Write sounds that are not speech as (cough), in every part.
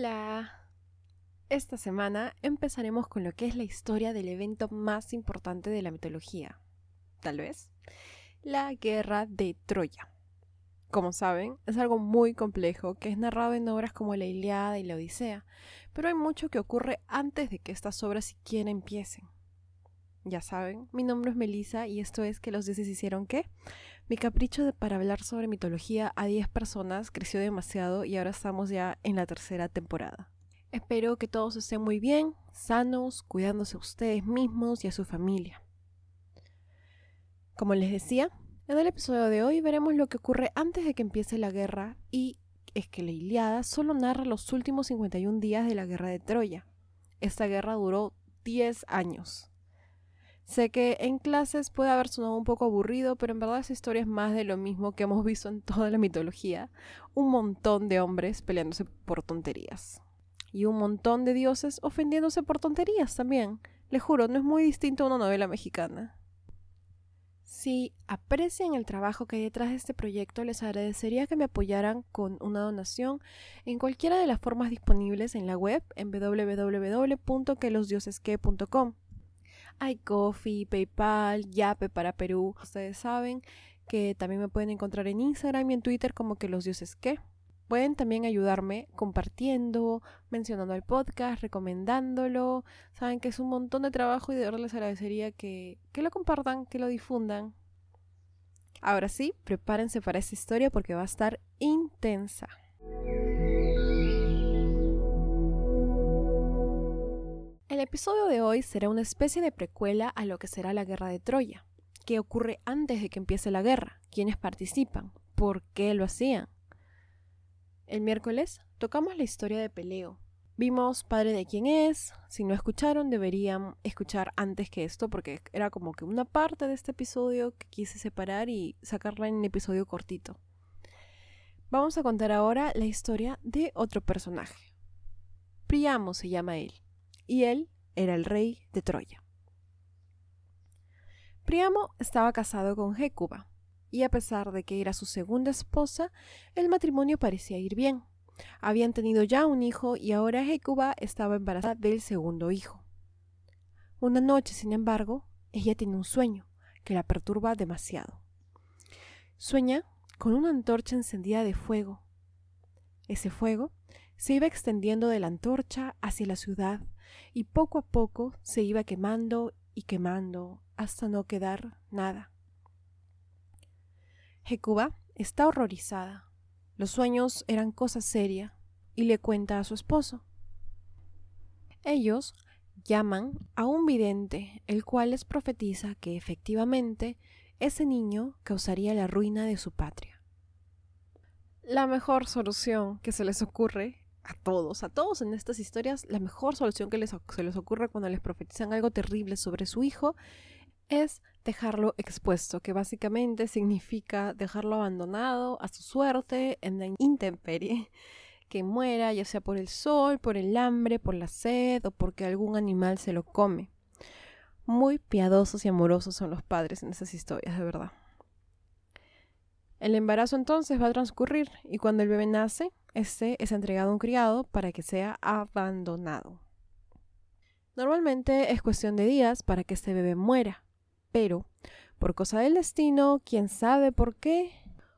Hola. Esta semana empezaremos con lo que es la historia del evento más importante de la mitología. Tal vez. La guerra de Troya. Como saben, es algo muy complejo que es narrado en obras como la Iliada y la Odisea, pero hay mucho que ocurre antes de que estas obras siquiera empiecen. Ya saben, mi nombre es Melissa y esto es que los dioses hicieron qué? Mi capricho de, para hablar sobre mitología a 10 personas creció demasiado y ahora estamos ya en la tercera temporada. Espero que todos estén muy bien, sanos, cuidándose a ustedes mismos y a su familia. Como les decía, en el episodio de hoy veremos lo que ocurre antes de que empiece la guerra y es que la Iliada solo narra los últimos 51 días de la guerra de Troya. Esta guerra duró 10 años. Sé que en clases puede haber sonado un poco aburrido, pero en verdad esa historia es más de lo mismo que hemos visto en toda la mitología. Un montón de hombres peleándose por tonterías. Y un montón de dioses ofendiéndose por tonterías también. Le juro, no es muy distinto a una novela mexicana. Si aprecian el trabajo que hay detrás de este proyecto, les agradecería que me apoyaran con una donación en cualquiera de las formas disponibles en la web en www.quelosdiosesque.com. Hay Coffee, PayPal, Yape para Perú. Ustedes saben que también me pueden encontrar en Instagram y en Twitter como que los dioses que. Pueden también ayudarme compartiendo, mencionando el podcast, recomendándolo. Saben que es un montón de trabajo y de verdad les agradecería que, que lo compartan, que lo difundan. Ahora sí, prepárense para esta historia porque va a estar intensa. El episodio de hoy será una especie de precuela a lo que será la guerra de Troya. ¿Qué ocurre antes de que empiece la guerra? ¿Quiénes participan? ¿Por qué lo hacían? El miércoles tocamos la historia de Peleo. Vimos Padre de quién es. Si no escucharon, deberían escuchar antes que esto, porque era como que una parte de este episodio que quise separar y sacarla en un episodio cortito. Vamos a contar ahora la historia de otro personaje. Priamo se llama él y él era el rey de Troya. Priamo estaba casado con Hécuba, y a pesar de que era su segunda esposa, el matrimonio parecía ir bien. Habían tenido ya un hijo y ahora Hécuba estaba embarazada del segundo hijo. Una noche, sin embargo, ella tiene un sueño que la perturba demasiado. Sueña con una antorcha encendida de fuego. Ese fuego se iba extendiendo de la antorcha hacia la ciudad y poco a poco se iba quemando y quemando hasta no quedar nada. Hecuba está horrorizada. Los sueños eran cosa seria y le cuenta a su esposo. Ellos llaman a un vidente, el cual les profetiza que efectivamente ese niño causaría la ruina de su patria. La mejor solución que se les ocurre a todos, a todos en estas historias, la mejor solución que les, se les ocurre cuando les profetizan algo terrible sobre su hijo es dejarlo expuesto, que básicamente significa dejarlo abandonado a su suerte en la intemperie, que muera ya sea por el sol, por el hambre, por la sed o porque algún animal se lo come. Muy piadosos y amorosos son los padres en esas historias, de verdad. El embarazo entonces va a transcurrir y cuando el bebé nace, este es entregado a un criado para que sea abandonado. Normalmente es cuestión de días para que este bebé muera, pero por cosa del destino, quién sabe por qué,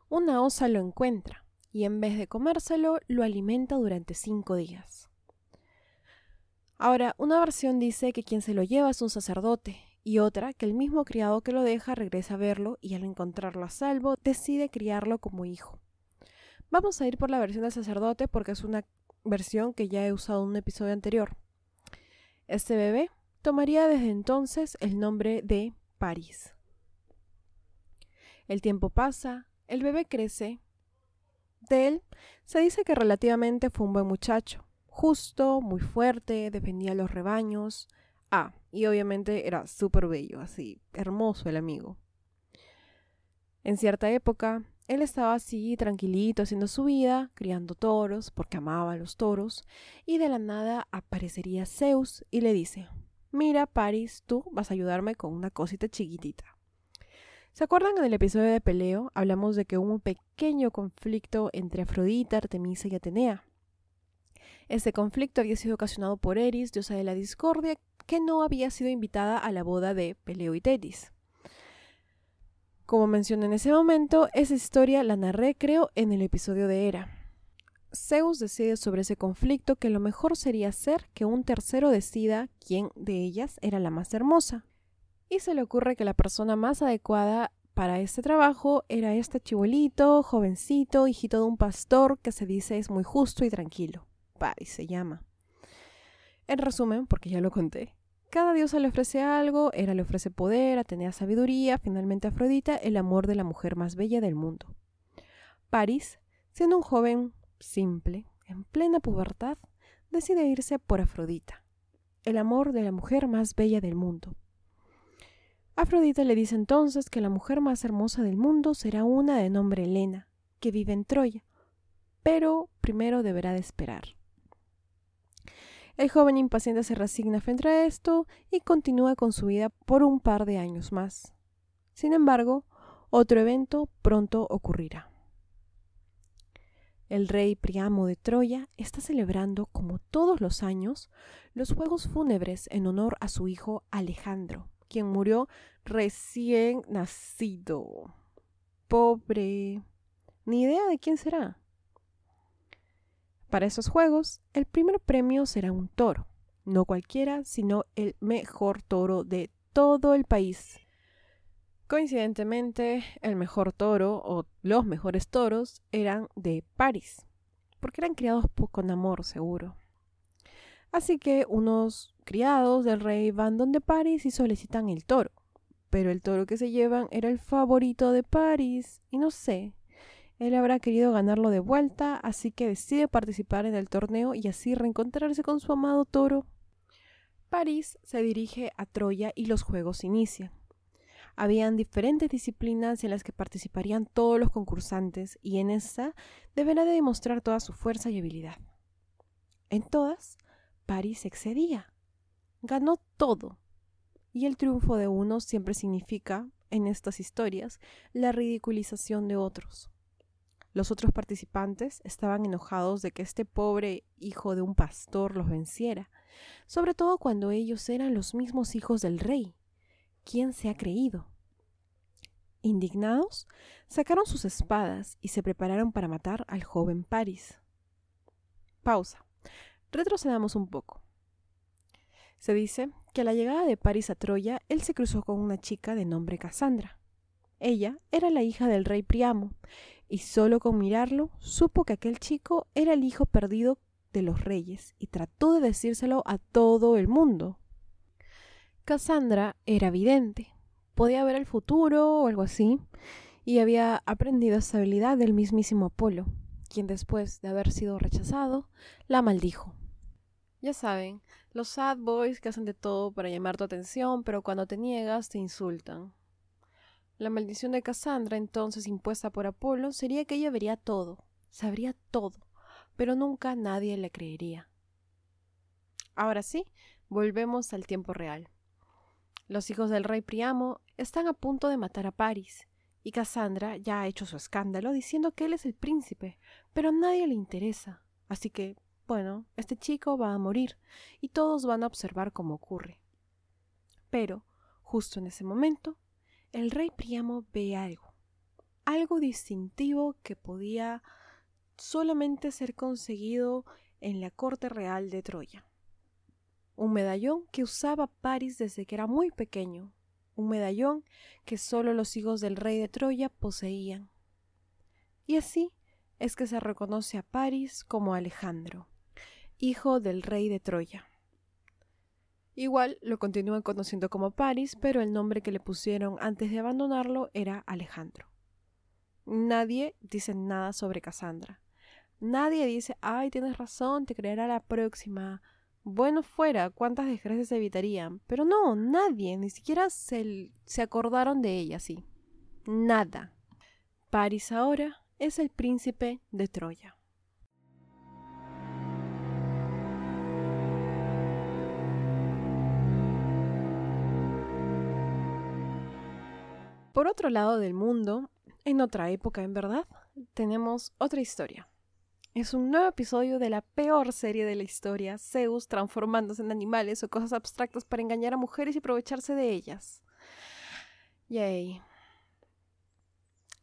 una osa lo encuentra y en vez de comérselo lo alimenta durante cinco días. Ahora, una versión dice que quien se lo lleva es un sacerdote y otra que el mismo criado que lo deja regresa a verlo y al encontrarlo a salvo decide criarlo como hijo. Vamos a ir por la versión del sacerdote porque es una versión que ya he usado en un episodio anterior. Este bebé tomaría desde entonces el nombre de París. El tiempo pasa, el bebé crece. De él se dice que relativamente fue un buen muchacho, justo, muy fuerte, defendía los rebaños. Ah, y obviamente era súper bello, así, hermoso el amigo. En cierta época, él estaba así, tranquilito, haciendo su vida, criando toros, porque amaba a los toros, y de la nada aparecería Zeus y le dice, mira, Paris, tú vas a ayudarme con una cosita chiquitita. ¿Se acuerdan en el episodio de Peleo? Hablamos de que hubo un pequeño conflicto entre Afrodita, Artemisa y Atenea. Este conflicto había sido ocasionado por Eris, diosa de la discordia, que no había sido invitada a la boda de Peleo y Tetis. Como mencioné en ese momento, esa historia la narré creo en el episodio de Hera. Zeus decide sobre ese conflicto que lo mejor sería hacer que un tercero decida quién de ellas era la más hermosa. Y se le ocurre que la persona más adecuada para este trabajo era este chibolito, jovencito, hijito de un pastor que se dice es muy justo y tranquilo. Paris se llama. En resumen, porque ya lo conté, cada diosa le ofrece algo, Hera le ofrece poder, Atenea sabiduría, finalmente Afrodita el amor de la mujer más bella del mundo. Paris, siendo un joven simple, en plena pubertad, decide irse por Afrodita, el amor de la mujer más bella del mundo. Afrodita le dice entonces que la mujer más hermosa del mundo será una de nombre Helena, que vive en Troya, pero primero deberá de esperar. El joven impaciente se resigna frente a esto y continúa con su vida por un par de años más. Sin embargo, otro evento pronto ocurrirá. El rey Priamo de Troya está celebrando, como todos los años, los juegos fúnebres en honor a su hijo Alejandro, quien murió recién nacido. Pobre. Ni idea de quién será. Para esos juegos, el primer premio será un toro, no cualquiera, sino el mejor toro de todo el país. Coincidentemente, el mejor toro o los mejores toros eran de París, porque eran criados con amor seguro. Así que unos criados del rey van donde París y solicitan el toro, pero el toro que se llevan era el favorito de París y no sé, él habrá querido ganarlo de vuelta, así que decide participar en el torneo y así reencontrarse con su amado toro. París se dirige a Troya y los juegos inician. Habían diferentes disciplinas en las que participarían todos los concursantes y en esta deberá de demostrar toda su fuerza y habilidad. En todas, París excedía. Ganó todo. Y el triunfo de unos siempre significa, en estas historias, la ridiculización de otros. Los otros participantes estaban enojados de que este pobre hijo de un pastor los venciera, sobre todo cuando ellos eran los mismos hijos del rey. ¿Quién se ha creído? Indignados, sacaron sus espadas y se prepararon para matar al joven Paris. Pausa. Retrocedamos un poco. Se dice que a la llegada de Paris a Troya, él se cruzó con una chica de nombre Cassandra. Ella era la hija del rey Priamo, y solo con mirarlo supo que aquel chico era el hijo perdido de los reyes y trató de decírselo a todo el mundo. Cassandra era vidente, podía ver el futuro o algo así, y había aprendido esa habilidad del mismísimo Apolo, quien después de haber sido rechazado, la maldijo. Ya saben, los sad boys que hacen de todo para llamar tu atención, pero cuando te niegas te insultan. La maldición de Cassandra, entonces impuesta por Apolo, sería que ella vería todo, sabría todo, pero nunca nadie le creería. Ahora sí, volvemos al tiempo real. Los hijos del rey Priamo están a punto de matar a Paris, y Cassandra ya ha hecho su escándalo diciendo que él es el príncipe, pero a nadie le interesa. Así que, bueno, este chico va a morir, y todos van a observar cómo ocurre. Pero, justo en ese momento, el rey Priamo ve algo, algo distintivo que podía solamente ser conseguido en la corte real de Troya. Un medallón que usaba Paris desde que era muy pequeño, un medallón que solo los hijos del rey de Troya poseían. Y así es que se reconoce a Paris como Alejandro, hijo del rey de Troya. Igual lo continúan conociendo como Paris, pero el nombre que le pusieron antes de abandonarlo era Alejandro. Nadie dice nada sobre Cassandra. Nadie dice, ay, tienes razón, te creerá la próxima. Bueno fuera, cuántas desgracias evitarían. Pero no, nadie, ni siquiera se, se acordaron de ella, sí. Nada. Paris ahora es el príncipe de Troya. Por otro lado del mundo, en otra época en verdad, tenemos otra historia. es un nuevo episodio de la peor serie de la historia, Zeus transformándose en animales o cosas abstractas para engañar a mujeres y aprovecharse de ellas. Yay.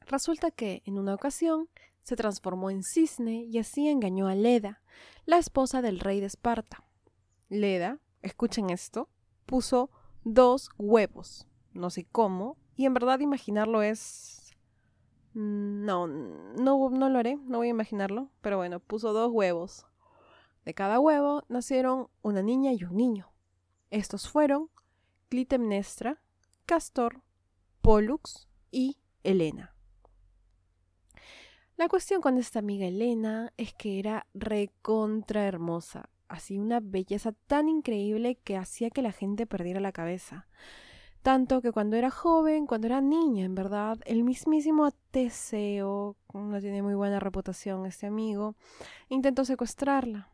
Resulta que, en una ocasión, se transformó en cisne y así engañó a Leda, la esposa del rey de Esparta. Leda, escuchen esto, puso dos huevos, no sé cómo, y en verdad imaginarlo es... Mm, no, no, no lo haré, no voy a imaginarlo, pero bueno, puso dos huevos. De cada huevo nacieron una niña y un niño. Estos fueron Clitemnestra, Castor, Pollux y Helena. La cuestión con esta amiga Elena es que era recontra hermosa, así una belleza tan increíble que hacía que la gente perdiera la cabeza. Tanto que cuando era joven, cuando era niña, en verdad, el mismísimo Teseo, no tiene muy buena reputación este amigo, intentó secuestrarla.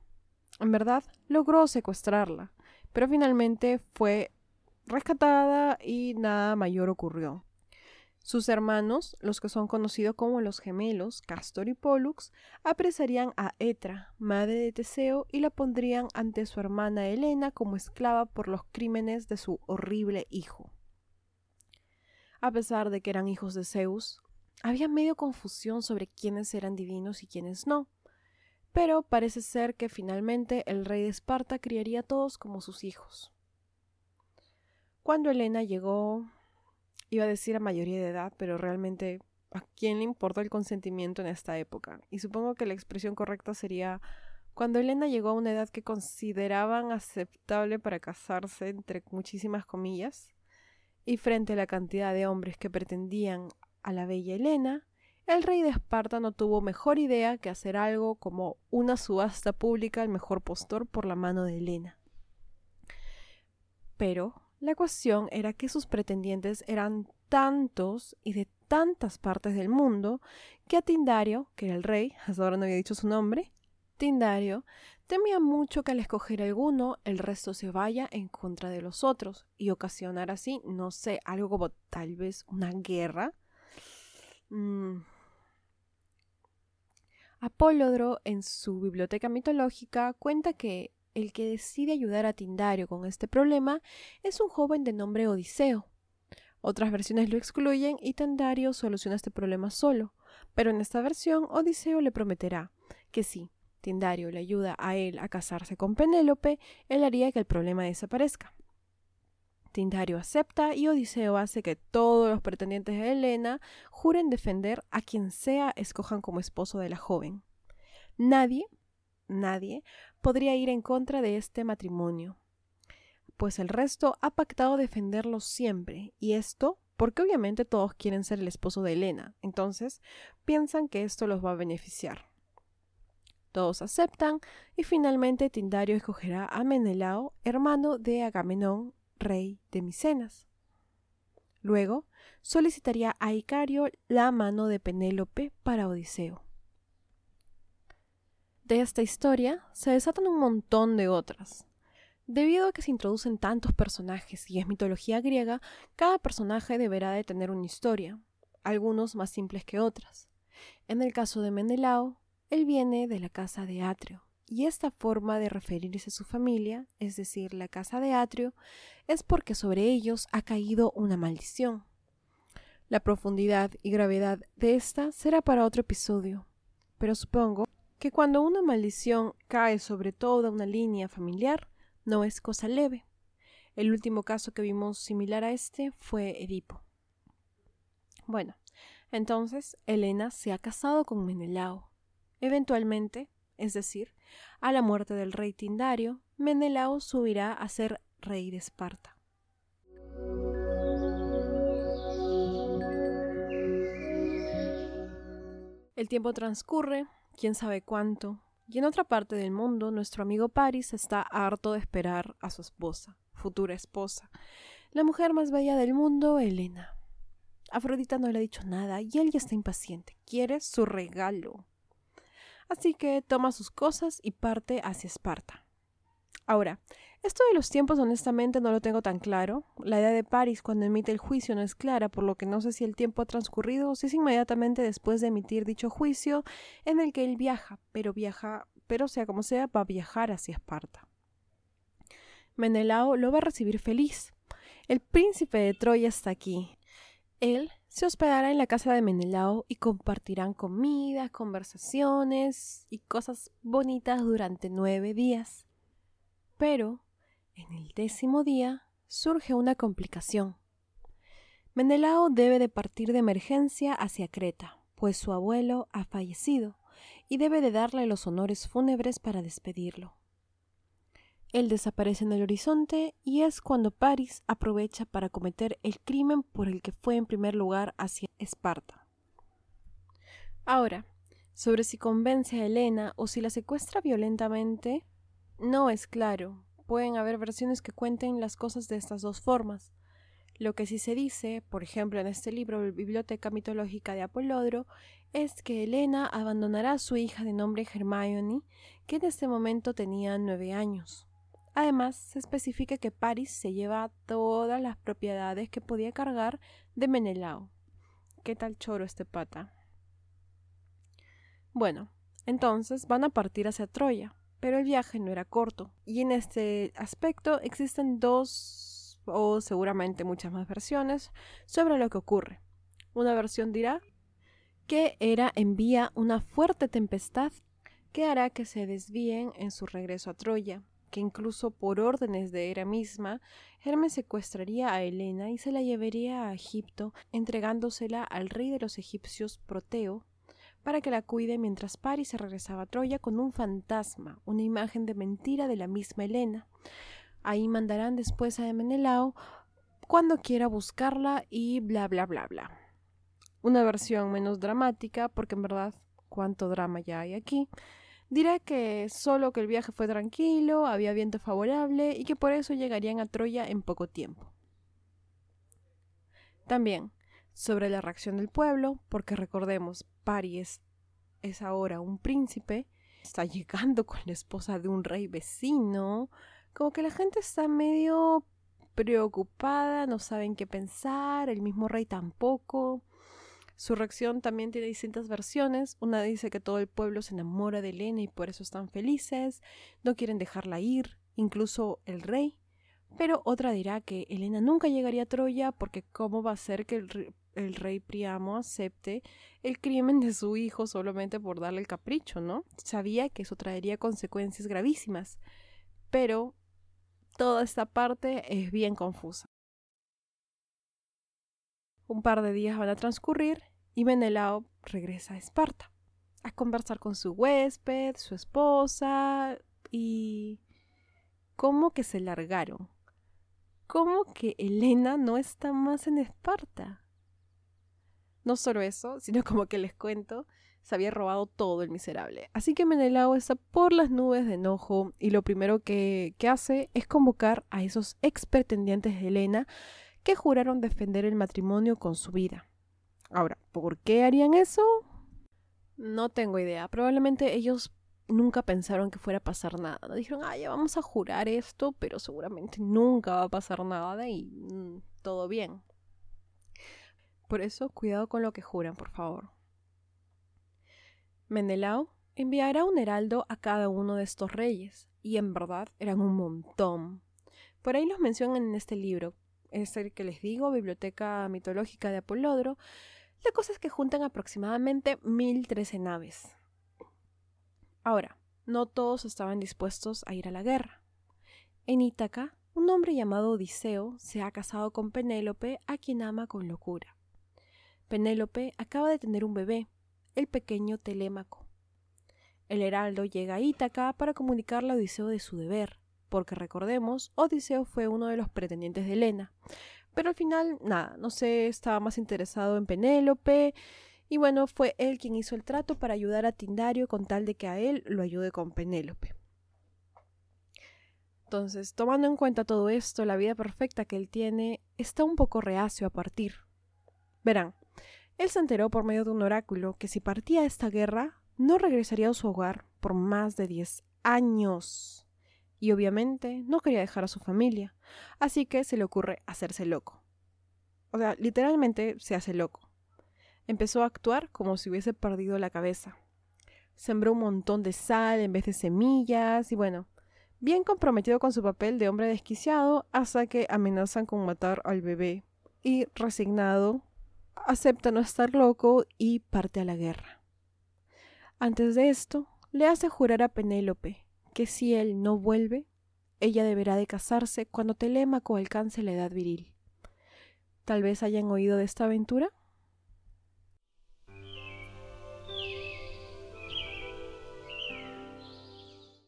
En verdad, logró secuestrarla, pero finalmente fue rescatada y nada mayor ocurrió. Sus hermanos, los que son conocidos como los gemelos, Castor y Pollux, apresarían a Etra, madre de Teseo, y la pondrían ante su hermana Helena como esclava por los crímenes de su horrible hijo. A pesar de que eran hijos de Zeus, había medio confusión sobre quiénes eran divinos y quiénes no. Pero parece ser que finalmente el rey de Esparta criaría a todos como sus hijos. Cuando Helena llegó iba a decir a mayoría de edad, pero realmente a quién le importa el consentimiento en esta época. Y supongo que la expresión correcta sería cuando Elena llegó a una edad que consideraban aceptable para casarse, entre muchísimas comillas, y frente a la cantidad de hombres que pretendían a la bella Elena, el rey de Esparta no tuvo mejor idea que hacer algo como una subasta pública al mejor postor por la mano de Elena. Pero la cuestión era que sus pretendientes eran tantos y de tantas partes del mundo que a Tindario, que era el rey, hasta ahora no había dicho su nombre, Tindario, temía mucho que al escoger alguno el resto se vaya en contra de los otros y ocasionar así, no sé, algo como tal vez una guerra. Mm. Apólodro en su biblioteca mitológica cuenta que el que decide ayudar a Tindario con este problema es un joven de nombre Odiseo. Otras versiones lo excluyen y Tindario soluciona este problema solo, pero en esta versión Odiseo le prometerá que si Tindario le ayuda a él a casarse con Penélope, él haría que el problema desaparezca. Tindario acepta y Odiseo hace que todos los pretendientes de Helena juren defender a quien sea escojan como esposo de la joven. Nadie, nadie podría ir en contra de este matrimonio, pues el resto ha pactado defenderlo siempre, y esto porque obviamente todos quieren ser el esposo de Elena, entonces piensan que esto los va a beneficiar. Todos aceptan y finalmente Tindario escogerá a Menelao, hermano de Agamenón, rey de Micenas. Luego solicitaría a Icario la mano de Penélope para Odiseo. De esta historia se desatan un montón de otras. Debido a que se introducen tantos personajes y es mitología griega, cada personaje deberá de tener una historia, algunos más simples que otras. En el caso de Menelao, él viene de la casa de Atrio, y esta forma de referirse a su familia, es decir, la casa de Atrio, es porque sobre ellos ha caído una maldición. La profundidad y gravedad de esta será para otro episodio, pero supongo que cuando una maldición cae sobre toda una línea familiar, no es cosa leve. El último caso que vimos similar a este fue Edipo. Bueno, entonces Helena se ha casado con Menelao. Eventualmente, es decir, a la muerte del rey Tindario, Menelao subirá a ser rey de Esparta. El tiempo transcurre quién sabe cuánto, y en otra parte del mundo nuestro amigo Paris está harto de esperar a su esposa, futura esposa, la mujer más bella del mundo, Elena. Afrodita no le ha dicho nada y él ya está impaciente, quiere su regalo. Así que toma sus cosas y parte hacia Esparta. Ahora, esto de los tiempos honestamente no lo tengo tan claro. La edad de Paris cuando emite el juicio no es clara, por lo que no sé si el tiempo ha transcurrido o si es inmediatamente después de emitir dicho juicio en el que él viaja, pero viaja, pero sea como sea, va a viajar hacia Esparta. Menelao lo va a recibir feliz. El príncipe de Troya está aquí. Él se hospedará en la casa de Menelao y compartirán comida, conversaciones y cosas bonitas durante nueve días. Pero en el décimo día surge una complicación. Menelao debe de partir de emergencia hacia Creta, pues su abuelo ha fallecido y debe de darle los honores fúnebres para despedirlo. Él desaparece en el horizonte y es cuando Paris aprovecha para cometer el crimen por el que fue en primer lugar hacia Esparta. Ahora, sobre si convence a Helena o si la secuestra violentamente, no es claro, pueden haber versiones que cuenten las cosas de estas dos formas. Lo que sí se dice, por ejemplo en este libro Biblioteca mitológica de Apolodro, es que Helena abandonará a su hija de nombre Hermione, que en este momento tenía nueve años. Además, se especifica que Paris se lleva todas las propiedades que podía cargar de Menelao. ¿Qué tal choro este pata? Bueno, entonces van a partir hacia Troya, pero el viaje no era corto. Y en este aspecto existen dos o seguramente muchas más versiones sobre lo que ocurre. Una versión dirá que Hera envía una fuerte tempestad que hará que se desvíen en su regreso a Troya, que incluso por órdenes de Hera misma, Hermes secuestraría a Helena y se la llevaría a Egipto, entregándosela al rey de los egipcios Proteo, para que la cuide mientras Paris se regresaba a Troya con un fantasma, una imagen de mentira de la misma Helena. Ahí mandarán después a Menelao cuando quiera buscarla y bla bla bla bla. Una versión menos dramática, porque en verdad cuánto drama ya hay aquí, dirá que solo que el viaje fue tranquilo, había viento favorable y que por eso llegarían a Troya en poco tiempo. También, sobre la reacción del pueblo, porque recordemos, Paris es ahora un príncipe, está llegando con la esposa de un rey vecino, como que la gente está medio preocupada, no saben qué pensar, el mismo rey tampoco. Su reacción también tiene distintas versiones. Una dice que todo el pueblo se enamora de Elena y por eso están felices, no quieren dejarla ir, incluso el rey. Pero otra dirá que Elena nunca llegaría a Troya porque cómo va a ser que el, rey Priamo acepte el crimen de su hijo solamente por darle el capricho, ¿no? Sabía que eso traería consecuencias gravísimas, pero toda esta parte es bien confusa. Un par de días van a transcurrir y Menelao regresa a Esparta a conversar con su huésped, su esposa y... ¿Cómo que se largaron? ¿Cómo que Elena no está más en Esparta? No solo eso, sino como que les cuento, se había robado todo el miserable. Así que Menelao está por las nubes de enojo y lo primero que, que hace es convocar a esos ex pretendientes de Helena que juraron defender el matrimonio con su vida. Ahora, ¿por qué harían eso? No tengo idea. Probablemente ellos nunca pensaron que fuera a pasar nada. Dijeron, ah, ya vamos a jurar esto, pero seguramente nunca va a pasar nada y mm, todo bien. Por eso, cuidado con lo que juran, por favor. Menelao enviará un heraldo a cada uno de estos reyes, y en verdad eran un montón. Por ahí los mencionan en este libro, es el que les digo, Biblioteca Mitológica de Apolodro. La cosa es que juntan aproximadamente 1013 naves. Ahora, no todos estaban dispuestos a ir a la guerra. En Ítaca, un hombre llamado Odiseo se ha casado con Penélope, a quien ama con locura. Penélope acaba de tener un bebé, el pequeño Telémaco. El heraldo llega a Ítaca para comunicarle a Odiseo de su deber, porque recordemos, Odiseo fue uno de los pretendientes de Helena. Pero al final, nada, no sé, estaba más interesado en Penélope, y bueno, fue él quien hizo el trato para ayudar a Tindario con tal de que a él lo ayude con Penélope. Entonces, tomando en cuenta todo esto, la vida perfecta que él tiene, está un poco reacio a partir. Verán, él se enteró por medio de un oráculo que si partía esta guerra, no regresaría a su hogar por más de diez años. Y obviamente no quería dejar a su familia, así que se le ocurre hacerse loco. O sea, literalmente se hace loco. Empezó a actuar como si hubiese perdido la cabeza. Sembró un montón de sal en vez de semillas y bueno, bien comprometido con su papel de hombre desquiciado hasta que amenazan con matar al bebé y resignado acepta no estar loco y parte a la guerra. Antes de esto, le hace jurar a Penélope que si él no vuelve, ella deberá de casarse cuando Telémaco alcance la edad viril. Tal vez hayan oído de esta aventura.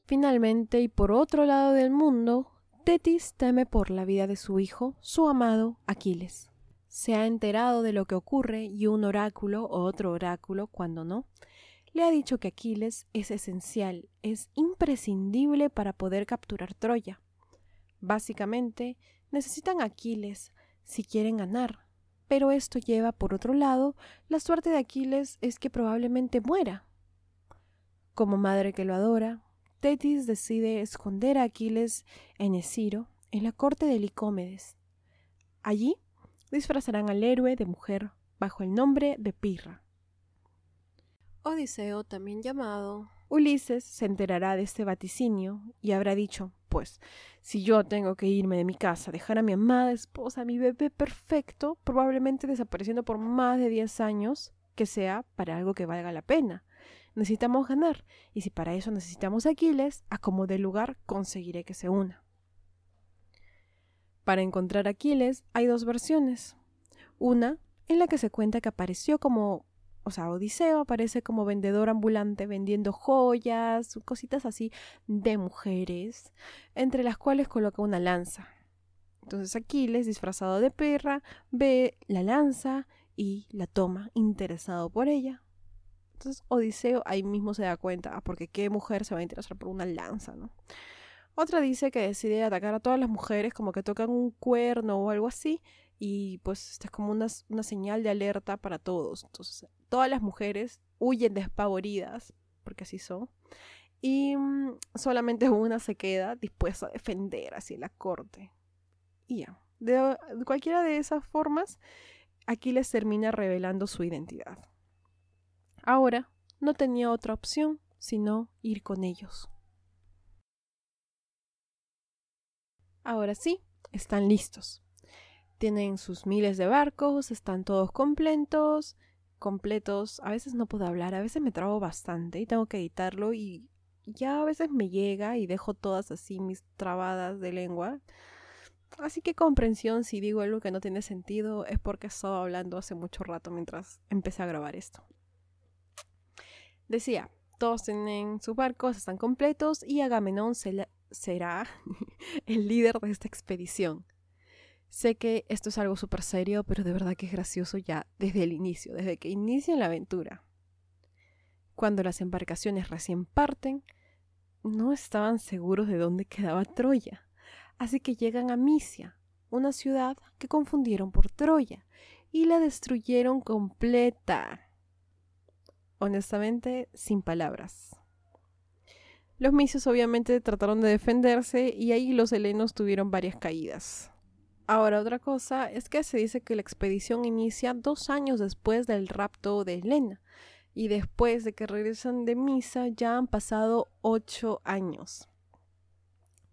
Finalmente, y por otro lado del mundo, Tetis teme por la vida de su hijo, su amado Aquiles. Se ha enterado de lo que ocurre y un oráculo o otro oráculo, cuando no, le ha dicho que Aquiles es esencial, es imprescindible para poder capturar Troya. Básicamente, necesitan Aquiles si quieren ganar, pero esto lleva, por otro lado, la suerte de Aquiles es que probablemente muera. Como madre que lo adora, Tetis decide esconder a Aquiles en Esciro, en la corte de Licómedes. Allí disfrazarán al héroe de mujer bajo el nombre de Pirra. Odiseo, también llamado Ulises, se enterará de este vaticinio y habrá dicho, pues, si yo tengo que irme de mi casa, dejar a mi amada esposa, a mi bebé perfecto, probablemente desapareciendo por más de 10 años, que sea para algo que valga la pena. Necesitamos ganar, y si para eso necesitamos Aquiles, a como de lugar conseguiré que se una. Para encontrar a Aquiles hay dos versiones. Una en la que se cuenta que apareció como o sea, Odiseo aparece como vendedor ambulante vendiendo joyas, cositas así de mujeres, entre las cuales coloca una lanza. Entonces Aquiles, disfrazado de perra, ve la lanza y la toma, interesado por ella. Entonces Odiseo ahí mismo se da cuenta, ah, porque qué mujer se va a interesar por una lanza, ¿no? Otra dice que decide atacar a todas las mujeres, como que tocan un cuerno o algo así, y pues esta es como una, una señal de alerta para todos. Entonces, todas las mujeres huyen despavoridas, porque así son, y mm, solamente una se queda dispuesta a defender así la corte. Y ya, de, cualquiera de esas formas, Aquiles termina revelando su identidad. Ahora, no tenía otra opción sino ir con ellos. Ahora sí, están listos. Tienen sus miles de barcos, están todos completos, completos. A veces no puedo hablar, a veces me trago bastante y tengo que editarlo y ya a veces me llega y dejo todas así mis trabadas de lengua. Así que comprensión si digo algo que no tiene sentido es porque he estado hablando hace mucho rato mientras empecé a grabar esto. Decía, todos tienen sus barcos, están completos y Agamenón será (laughs) el líder de esta expedición. Sé que esto es algo súper serio, pero de verdad que es gracioso ya desde el inicio, desde que inicia la aventura. Cuando las embarcaciones recién parten, no estaban seguros de dónde quedaba Troya, así que llegan a Misia, una ciudad que confundieron por Troya, y la destruyeron completa. Honestamente, sin palabras. Los misios obviamente trataron de defenderse y ahí los helenos tuvieron varias caídas. Ahora, otra cosa es que se dice que la expedición inicia dos años después del rapto de Helena y después de que regresan de misa ya han pasado ocho años.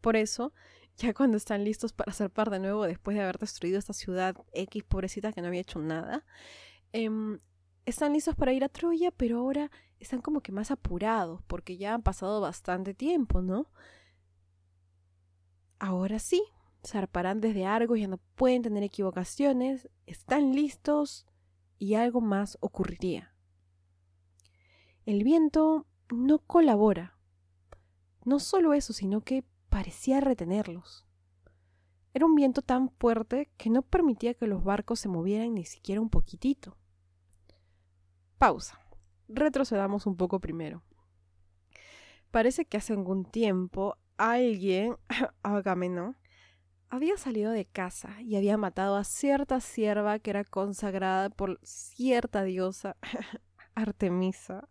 Por eso, ya cuando están listos para zarpar de nuevo después de haber destruido esta ciudad X pobrecita que no había hecho nada, em, están listos para ir a Troya, pero ahora están como que más apurados porque ya han pasado bastante tiempo, ¿no? Ahora sí, zarparán desde Argos, ya no pueden tener equivocaciones, están listos y algo más ocurriría. El viento no colabora. No solo eso, sino que parecía retenerlos. Era un viento tan fuerte que no permitía que los barcos se movieran ni siquiera un poquitito. Pausa. Retrocedamos un poco primero. Parece que hace algún tiempo alguien, (laughs) Agamenón, había salido de casa y había matado a cierta sierva que era consagrada por cierta diosa, (laughs) Artemisa.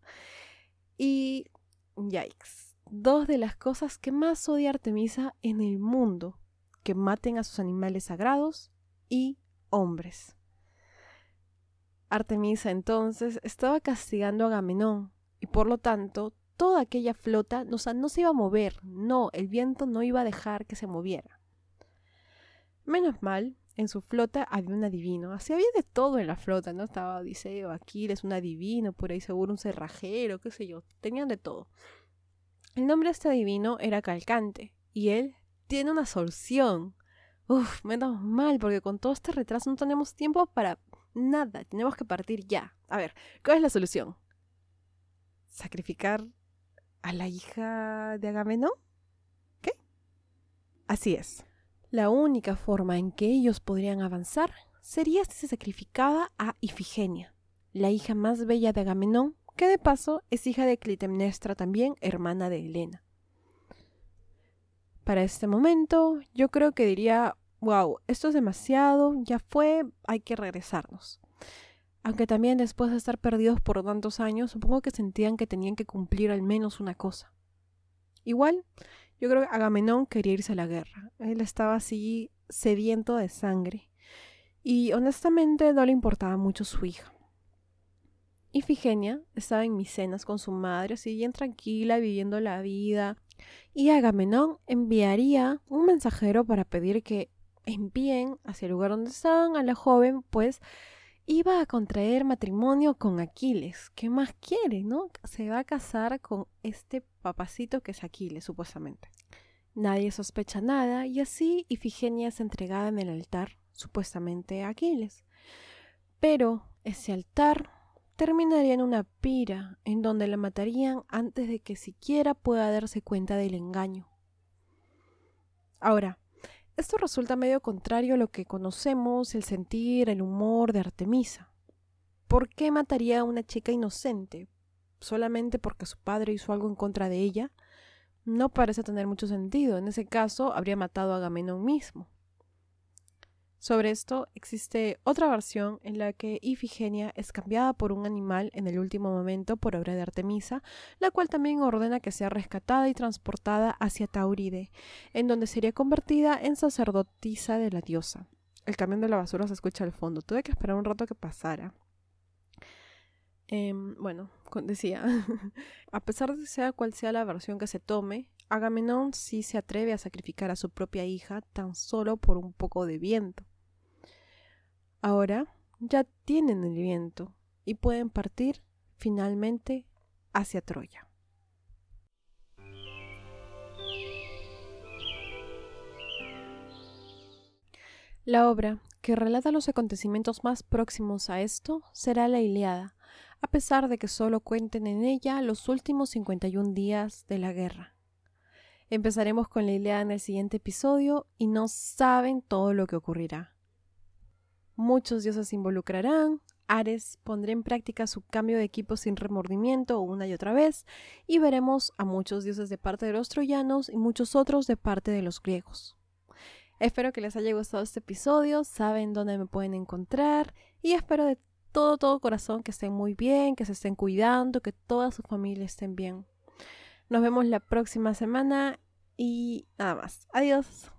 Y, yikes, dos de las cosas que más odia Artemisa en el mundo, que maten a sus animales sagrados y hombres. Artemisa entonces estaba castigando a Agamenón y por lo tanto toda aquella flota no, no se iba a mover, no, el viento no iba a dejar que se moviera. Menos mal, en su flota había un adivino. Así había de todo en la flota, ¿no? Estaba Odiseo, Aquiles, un adivino, por ahí seguro un cerrajero, qué sé yo. Tenían de todo. El nombre de este adivino era Calcante, y él tiene una solución. Uf, menos mal, porque con todo este retraso no tenemos tiempo para nada. Tenemos que partir ya. A ver, ¿cuál es la solución? ¿Sacrificar a la hija de Agamenón? ¿Qué? Así es. La única forma en que ellos podrían avanzar sería si se sacrificaba a Ifigenia, la hija más bella de Agamenón, que de paso es hija de Clitemnestra también, hermana de Helena. Para este momento, yo creo que diría, wow, esto es demasiado, ya fue, hay que regresarnos. Aunque también después de estar perdidos por tantos años, supongo que sentían que tenían que cumplir al menos una cosa. Igual, yo creo que Agamenón quería irse a la guerra. Él estaba así sediento de sangre. Y honestamente no le importaba mucho su hija. Ifigenia estaba en Micenas con su madre, así bien tranquila, viviendo la vida. Y Agamenón enviaría un mensajero para pedir que envíen hacia el lugar donde estaban a la joven, pues iba a contraer matrimonio con Aquiles. ¿Qué más quiere, no? Se va a casar con este papacito que es Aquiles, supuestamente. Nadie sospecha nada y así Ifigenia es entregada en el altar, supuestamente a Aquiles. Pero ese altar terminaría en una pira en donde la matarían antes de que siquiera pueda darse cuenta del engaño. Ahora, esto resulta medio contrario a lo que conocemos, el sentir, el humor de Artemisa. ¿Por qué mataría a una chica inocente? ¿Solamente porque su padre hizo algo en contra de ella? No parece tener mucho sentido. En ese caso, habría matado a Agamenón mismo. Sobre esto existe otra versión en la que Ifigenia es cambiada por un animal en el último momento por obra de Artemisa, la cual también ordena que sea rescatada y transportada hacia Tauride, en donde sería convertida en sacerdotisa de la diosa. El camión de la basura se escucha al fondo. Tuve que esperar un rato que pasara. Em, bueno, decía, (laughs) a pesar de sea cual sea la versión que se tome, Agamenón sí se atreve a sacrificar a su propia hija tan solo por un poco de viento. Ahora ya tienen el viento y pueden partir finalmente hacia Troya. La obra, que relata los acontecimientos más próximos a esto, será la Iliada, a pesar de que solo cuenten en ella los últimos 51 días de la guerra. Empezaremos con la Iliada en el siguiente episodio y no saben todo lo que ocurrirá. Muchos dioses se involucrarán, Ares pondrá en práctica su cambio de equipo sin remordimiento una y otra vez, y veremos a muchos dioses de parte de los troyanos y muchos otros de parte de los griegos. Espero que les haya gustado este episodio, saben dónde me pueden encontrar y espero de todo, todo corazón que estén muy bien, que se estén cuidando, que toda su familia estén bien. Nos vemos la próxima semana y nada más. Adiós.